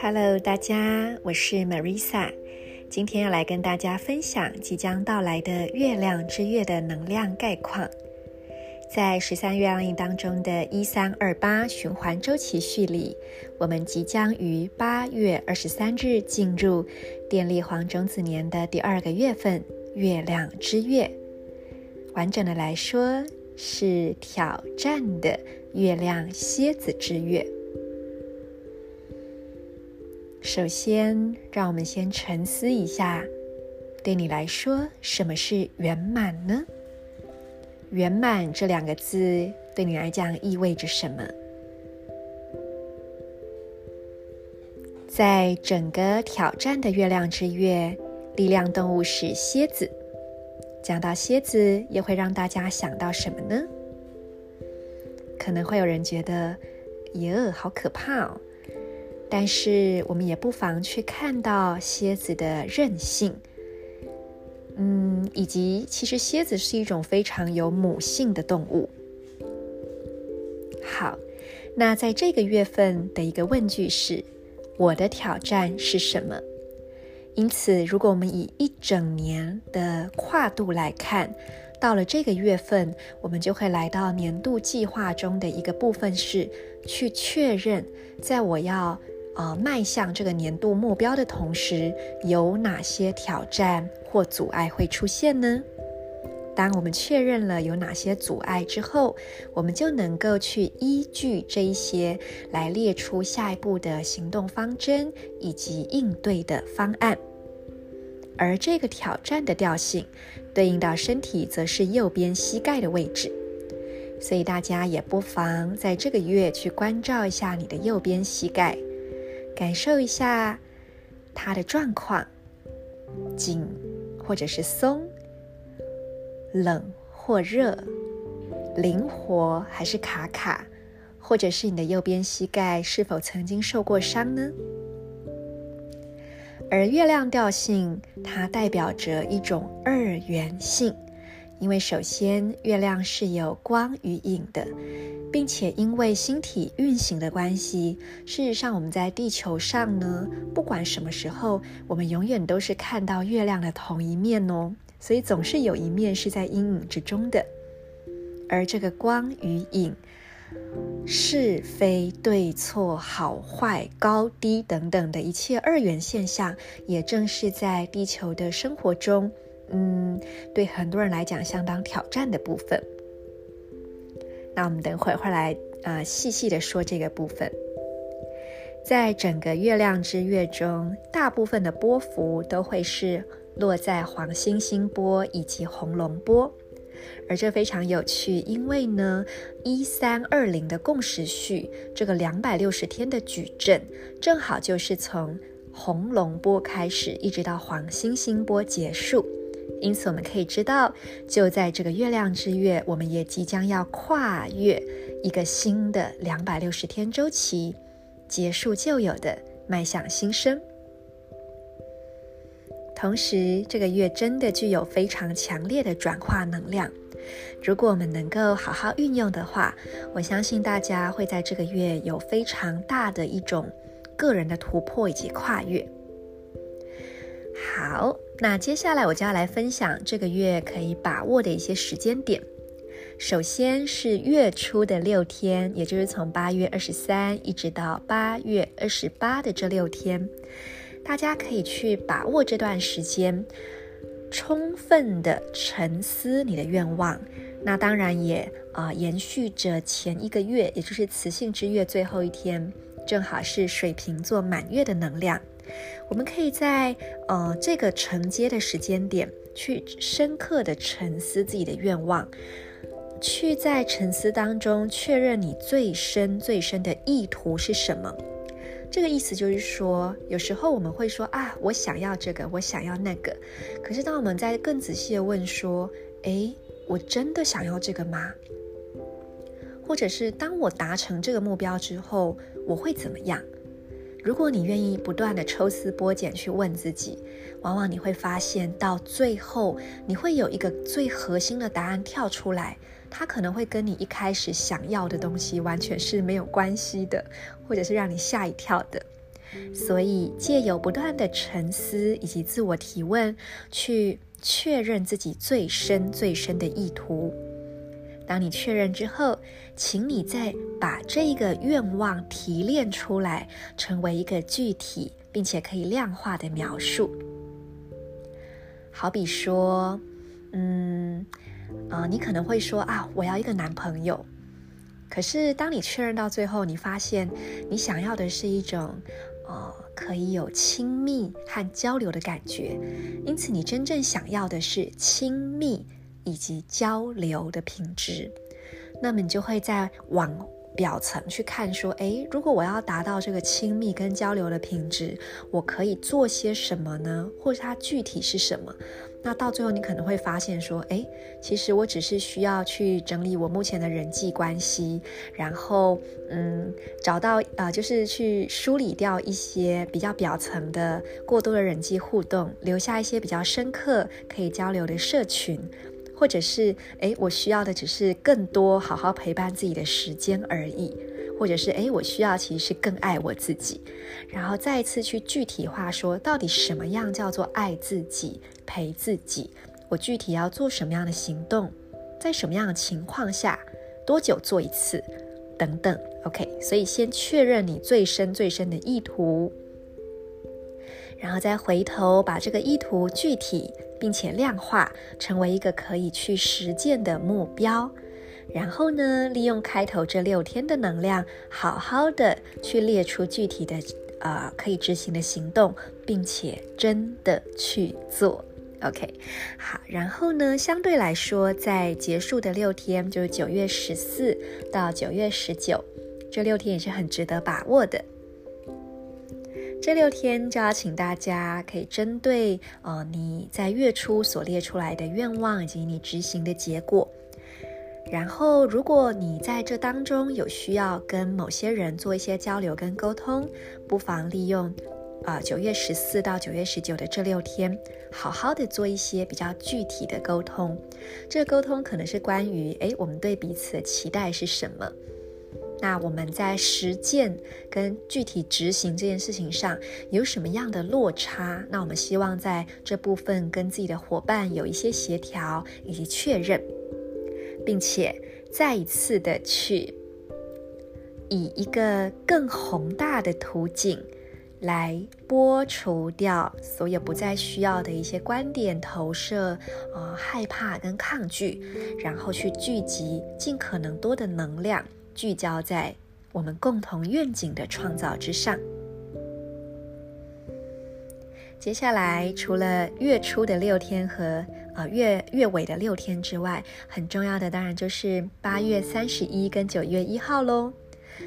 Hello，大家，我是 Marisa，今天要来跟大家分享即将到来的月亮之月的能量概况。在十三月亮历当中的一三二八循环周期序里，我们即将于八月二十三日进入电力黄种子年的第二个月份——月亮之月。完整的来说，是挑战的月亮蝎子之月。首先，让我们先沉思一下，对你来说，什么是圆满呢？圆满这两个字对你来讲意味着什么？在整个挑战的月亮之月，力量动物是蝎子。讲到蝎子，又会让大家想到什么呢？可能会有人觉得，哟，好可怕哦。但是，我们也不妨去看到蝎子的韧性，嗯，以及其实蝎子是一种非常有母性的动物。好，那在这个月份的一个问句是：我的挑战是什么？因此，如果我们以一整年的跨度来看，到了这个月份，我们就会来到年度计划中的一个部分，是去确认，在我要。呃，迈向这个年度目标的同时，有哪些挑战或阻碍会出现呢？当我们确认了有哪些阻碍之后，我们就能够去依据这一些来列出下一步的行动方针以及应对的方案。而这个挑战的调性对应到身体，则是右边膝盖的位置，所以大家也不妨在这个月去关照一下你的右边膝盖。感受一下它的状况，紧或者是松，冷或热，灵活还是卡卡，或者是你的右边膝盖是否曾经受过伤呢？而月亮调性，它代表着一种二元性，因为首先月亮是有光与影的。并且因为星体运行的关系，事实上我们在地球上呢，不管什么时候，我们永远都是看到月亮的同一面哦。所以总是有一面是在阴影之中的。而这个光与影、是非对错、好坏高低等等的一切二元现象，也正是在地球的生活中，嗯，对很多人来讲相当挑战的部分。那我们等会儿会来啊，细细的说这个部分。在整个月亮之月中，大部分的波幅都会是落在黄星星波以及红龙波，而这非常有趣，因为呢，一三二零的共时序这个两百六十天的矩阵，正好就是从红龙波开始，一直到黄星星波结束。因此，我们可以知道，就在这个月亮之月，我们也即将要跨越一个新的两百六十天周期，结束旧有的，迈向新生。同时，这个月真的具有非常强烈的转化能量。如果我们能够好好运用的话，我相信大家会在这个月有非常大的一种个人的突破以及跨越。好。那接下来我就要来分享这个月可以把握的一些时间点。首先是月初的六天，也就是从八月二十三一直到八月二十八的这六天，大家可以去把握这段时间，充分的沉思你的愿望。那当然也啊、延续着前一个月，也就是雌性之月最后一天，正好是水瓶座满月的能量。我们可以在呃这个承接的时间点，去深刻的沉思自己的愿望，去在沉思当中确认你最深最深的意图是什么。这个意思就是说，有时候我们会说啊，我想要这个，我想要那个。可是当我们在更仔细的问说，诶，我真的想要这个吗？或者是当我达成这个目标之后，我会怎么样？如果你愿意不断地抽丝剥茧去问自己，往往你会发现到最后，你会有一个最核心的答案跳出来，它可能会跟你一开始想要的东西完全是没有关系的，或者是让你吓一跳的。所以，借由不断的沉思以及自我提问，去确认自己最深最深的意图。当你确认之后，请你再把这个愿望提炼出来，成为一个具体并且可以量化的描述。好比说，嗯，啊、你可能会说啊，我要一个男朋友。可是，当你确认到最后，你发现你想要的是一种。呃，可以有亲密和交流的感觉，因此你真正想要的是亲密以及交流的品质。那么你就会在往表层去看，说，诶，如果我要达到这个亲密跟交流的品质，我可以做些什么呢？或者它具体是什么？那到最后，你可能会发现说，诶，其实我只是需要去整理我目前的人际关系，然后，嗯，找到呃，就是去梳理掉一些比较表层的过多的人际互动，留下一些比较深刻可以交流的社群，或者是，诶，我需要的只是更多好好陪伴自己的时间而已。或者是诶，我需要其实是更爱我自己，然后再一次去具体化说，到底什么样叫做爱自己、陪自己？我具体要做什么样的行动，在什么样的情况下，多久做一次，等等。OK，所以先确认你最深最深的意图，然后再回头把这个意图具体并且量化，成为一个可以去实践的目标。然后呢，利用开头这六天的能量，好好的去列出具体的，呃，可以执行的行动，并且真的去做。OK，好。然后呢，相对来说，在结束的六天，就是九月十四到九月十九，这六天也是很值得把握的。这六天就要请大家可以针对，呃，你在月初所列出来的愿望以及你执行的结果。然后，如果你在这当中有需要跟某些人做一些交流跟沟通，不妨利用，啊，九月十四到九月十九的这六天，好好的做一些比较具体的沟通。这个沟通可能是关于，诶，我们对彼此的期待是什么？那我们在实践跟具体执行这件事情上有什么样的落差？那我们希望在这部分跟自己的伙伴有一些协调以及确认。并且再一次的去以一个更宏大的图景来剥除掉所有不再需要的一些观点投射，呃，害怕跟抗拒，然后去聚集尽可能多的能量，聚焦在我们共同愿景的创造之上。接下来，除了月初的六天和呃月月尾的六天之外，很重要的当然就是八月三十一跟九月一号喽。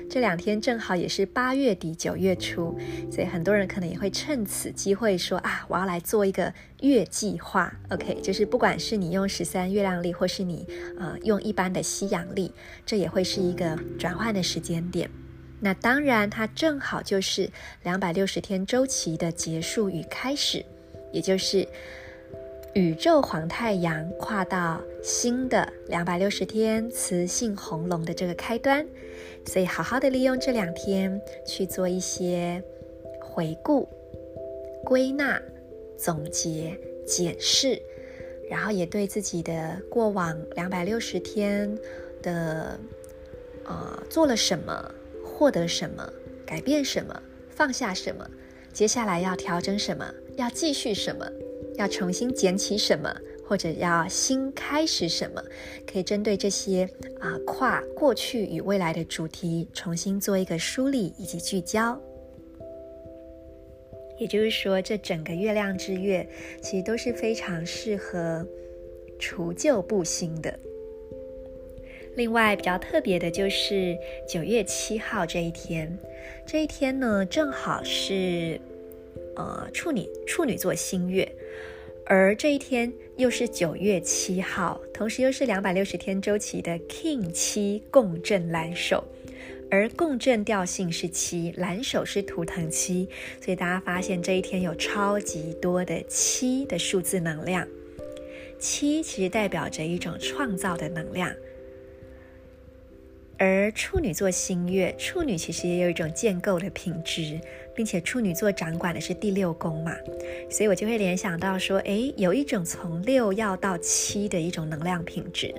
这两天正好也是八月底九月初，所以很多人可能也会趁此机会说啊，我要来做一个月计划。OK，就是不管是你用十三月亮历，或是你呃用一般的西洋历，这也会是一个转换的时间点。那当然，它正好就是两百六十天周期的结束与开始，也就是宇宙黄太阳跨到新的两百六十天磁性红龙的这个开端。所以，好好的利用这两天去做一些回顾、归纳、总结、检视，然后也对自己的过往两百六十天的呃做了什么。获得什么，改变什么，放下什么，接下来要调整什么，要继续什么，要重新捡起什么，或者要新开始什么，可以针对这些啊跨过去与未来的主题，重新做一个梳理以及聚焦。也就是说，这整个月亮之月其实都是非常适合除旧布新的。另外比较特别的就是九月七号这一天，这一天呢正好是呃处女处女座新月，而这一天又是九月七号，同时又是两百六十天周期的 King 七共振蓝手，而共振调性是七，蓝手是图腾七，所以大家发现这一天有超级多的七的数字能量，七其实代表着一种创造的能量。而处女座新月，处女其实也有一种建构的品质，并且处女座掌管的是第六宫嘛，所以我就会联想到说，诶，有一种从六要到七的一种能量品质。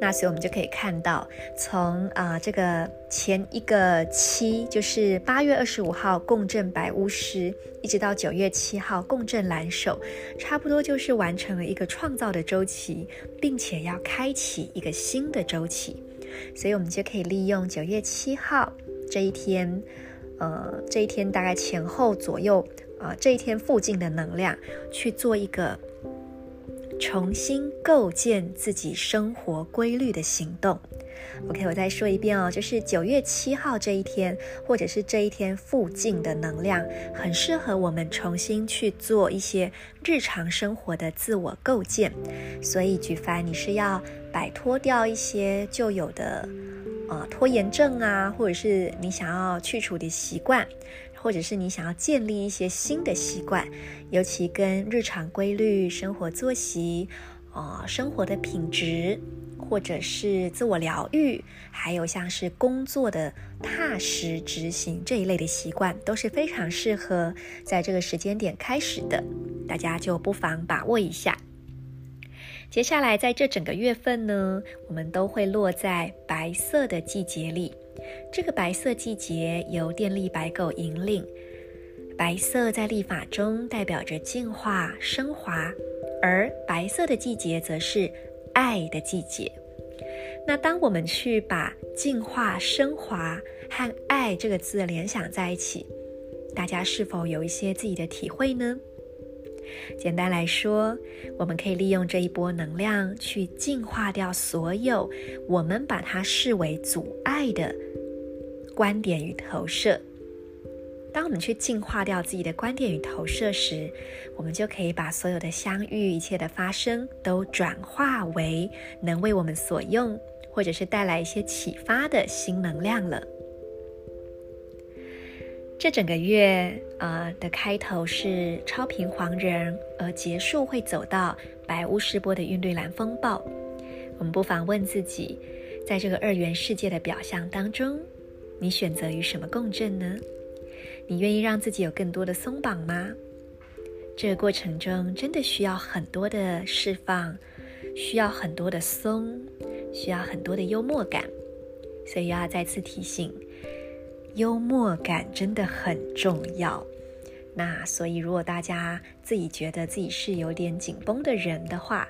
那所以我们就可以看到，从啊、这个前一个七，就是八月二十五号共振白巫师，一直到九月七号共振蓝手，差不多就是完成了一个创造的周期，并且要开启一个新的周期。所以我们就可以利用九月七号这一天，呃，这一天大概前后左右，呃，这一天附近的能量去做一个重新构建自己生活规律的行动。OK，我再说一遍哦，就是九月七号这一天，或者是这一天附近的能量，很适合我们重新去做一些日常生活的自我构建。所以，举凡你是要摆脱掉一些旧有的呃拖延症啊，或者是你想要去除的习惯，或者是你想要建立一些新的习惯，尤其跟日常规律、生活作息、呃、生活的品质。或者是自我疗愈，还有像是工作的踏实执行这一类的习惯，都是非常适合在这个时间点开始的。大家就不妨把握一下。接下来在这整个月份呢，我们都会落在白色的季节里。这个白色季节由电力白狗引领，白色在历法中代表着净化、升华，而白色的季节则是。爱的季节，那当我们去把净化、升华和爱这个字联想在一起，大家是否有一些自己的体会呢？简单来说，我们可以利用这一波能量去净化掉所有我们把它视为阻碍的观点与投射。当我们去净化掉自己的观点与投射时，我们就可以把所有的相遇、一切的发生都转化为能为我们所用，或者是带来一些启发的新能量了。这整个月啊、呃、的开头是超频黄人，而结束会走到白巫师波的韵律蓝风暴。我们不妨问自己，在这个二元世界的表象当中，你选择与什么共振呢？你愿意让自己有更多的松绑吗？这个过程中真的需要很多的释放，需要很多的松，需要很多的幽默感。所以要再次提醒，幽默感真的很重要。那所以，如果大家自己觉得自己是有点紧绷的人的话，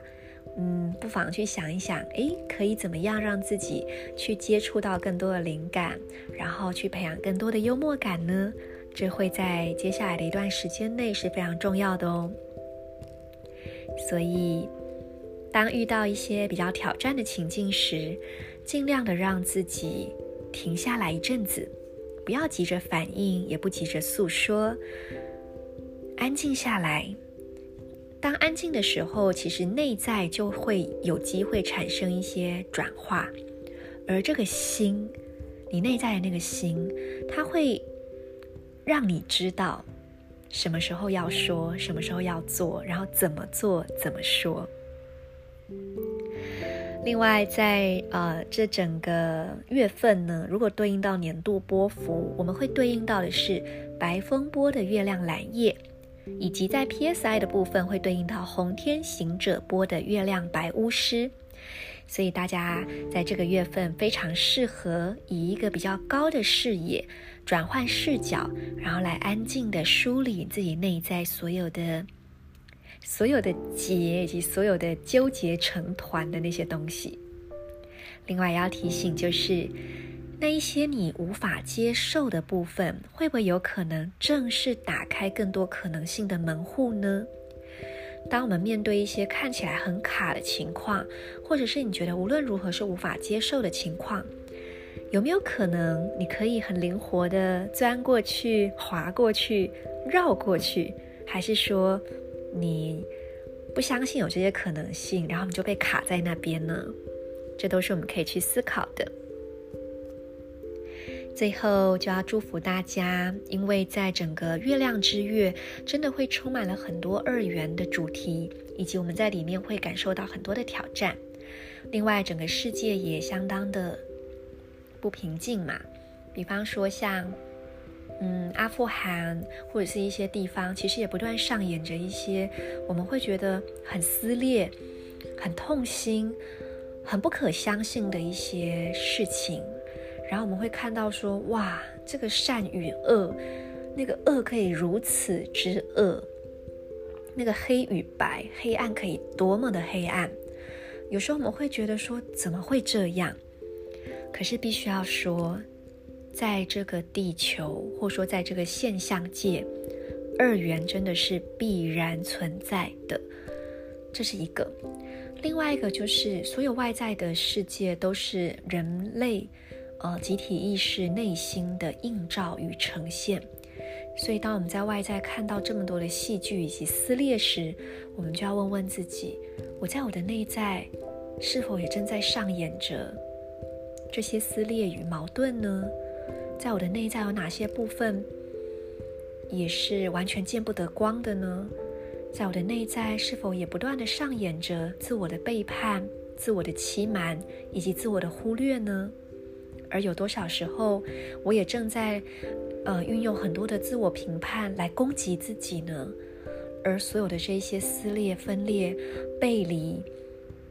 嗯，不妨去想一想，诶，可以怎么样让自己去接触到更多的灵感，然后去培养更多的幽默感呢？这会在接下来的一段时间内是非常重要的哦。所以，当遇到一些比较挑战的情境时，尽量的让自己停下来一阵子，不要急着反应，也不急着诉说，安静下来。当安静的时候，其实内在就会有机会产生一些转化，而这个心，你内在的那个心，它会。让你知道什么时候要说，什么时候要做，然后怎么做，怎么说。另外在，呃这整个月份呢，如果对应到年度波幅，我们会对应到的是白风波的月亮蓝夜，以及在 PSI 的部分会对应到红天行者波的月亮白巫师。所以大家在这个月份非常适合以一个比较高的视野，转换视角，然后来安静的梳理自己内在所有的、所有的结以及所有的纠结成团的那些东西。另外要提醒就是，那一些你无法接受的部分，会不会有可能正是打开更多可能性的门户呢？当我们面对一些看起来很卡的情况，或者是你觉得无论如何是无法接受的情况，有没有可能你可以很灵活的钻过去、滑过去、绕过去？还是说你不相信有这些可能性，然后你就被卡在那边呢？这都是我们可以去思考的。最后就要祝福大家，因为在整个月亮之月，真的会充满了很多二元的主题，以及我们在里面会感受到很多的挑战。另外，整个世界也相当的不平静嘛。比方说像，嗯，阿富汗或者是一些地方，其实也不断上演着一些我们会觉得很撕裂、很痛心、很不可相信的一些事情。然后我们会看到说，哇，这个善与恶，那个恶可以如此之恶，那个黑与白，黑暗可以多么的黑暗。有时候我们会觉得说，怎么会这样？可是必须要说，在这个地球，或说在这个现象界，二元真的是必然存在的。这是一个。另外一个就是，所有外在的世界都是人类。呃，集体意识内心的映照与呈现，所以当我们在外在看到这么多的戏剧以及撕裂时，我们就要问问自己：我在我的内在是否也正在上演着这些撕裂与矛盾呢？在我的内在有哪些部分也是完全见不得光的呢？在我的内在是否也不断地上演着自我的背叛、自我的欺瞒以及自我的忽略呢？而有多少时候，我也正在，呃，运用很多的自我评判来攻击自己呢？而所有的这些撕裂、分裂、背离、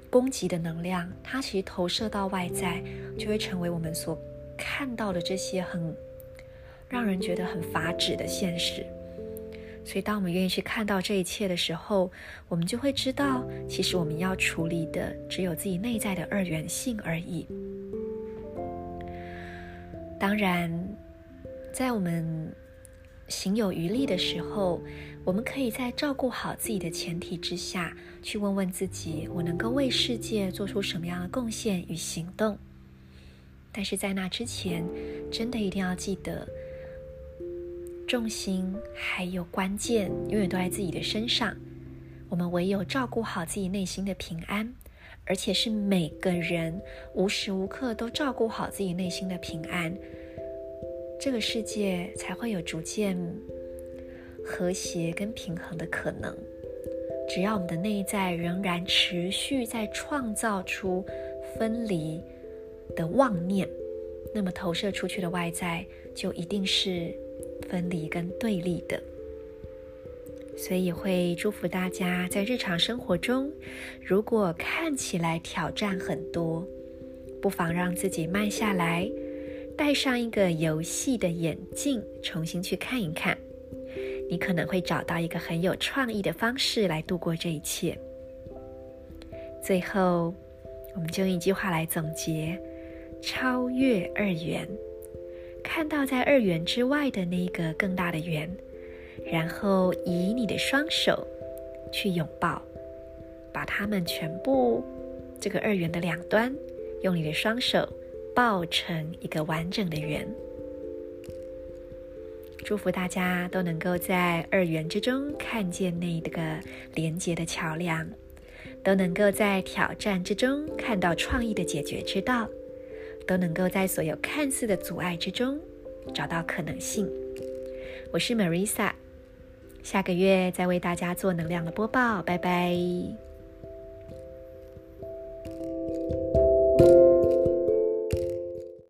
攻击的能量，它其实投射到外在，就会成为我们所看到的这些很让人觉得很乏指的现实。所以，当我们愿意去看到这一切的时候，我们就会知道，其实我们要处理的只有自己内在的二元性而已。当然，在我们行有余力的时候，我们可以在照顾好自己的前提之下，去问问自己：我能够为世界做出什么样的贡献与行动？但是在那之前，真的一定要记得，重心还有关键永远都在自己的身上。我们唯有照顾好自己内心的平安。而且是每个人无时无刻都照顾好自己内心的平安，这个世界才会有逐渐和谐跟平衡的可能。只要我们的内在仍然持续在创造出分离的妄念，那么投射出去的外在就一定是分离跟对立的。所以会祝福大家在日常生活中，如果看起来挑战很多，不妨让自己慢下来，戴上一个游戏的眼镜，重新去看一看，你可能会找到一个很有创意的方式来度过这一切。最后，我们就用一句话来总结：超越二元，看到在二元之外的那个更大的圆。然后以你的双手去拥抱，把它们全部这个二元的两端，用你的双手抱成一个完整的圆。祝福大家都能够在二元之中看见那个连接的桥梁，都能够在挑战之中看到创意的解决之道，都能够在所有看似的阻碍之中找到可能性。我是 Marisa。下个月再为大家做能量的播报，拜拜。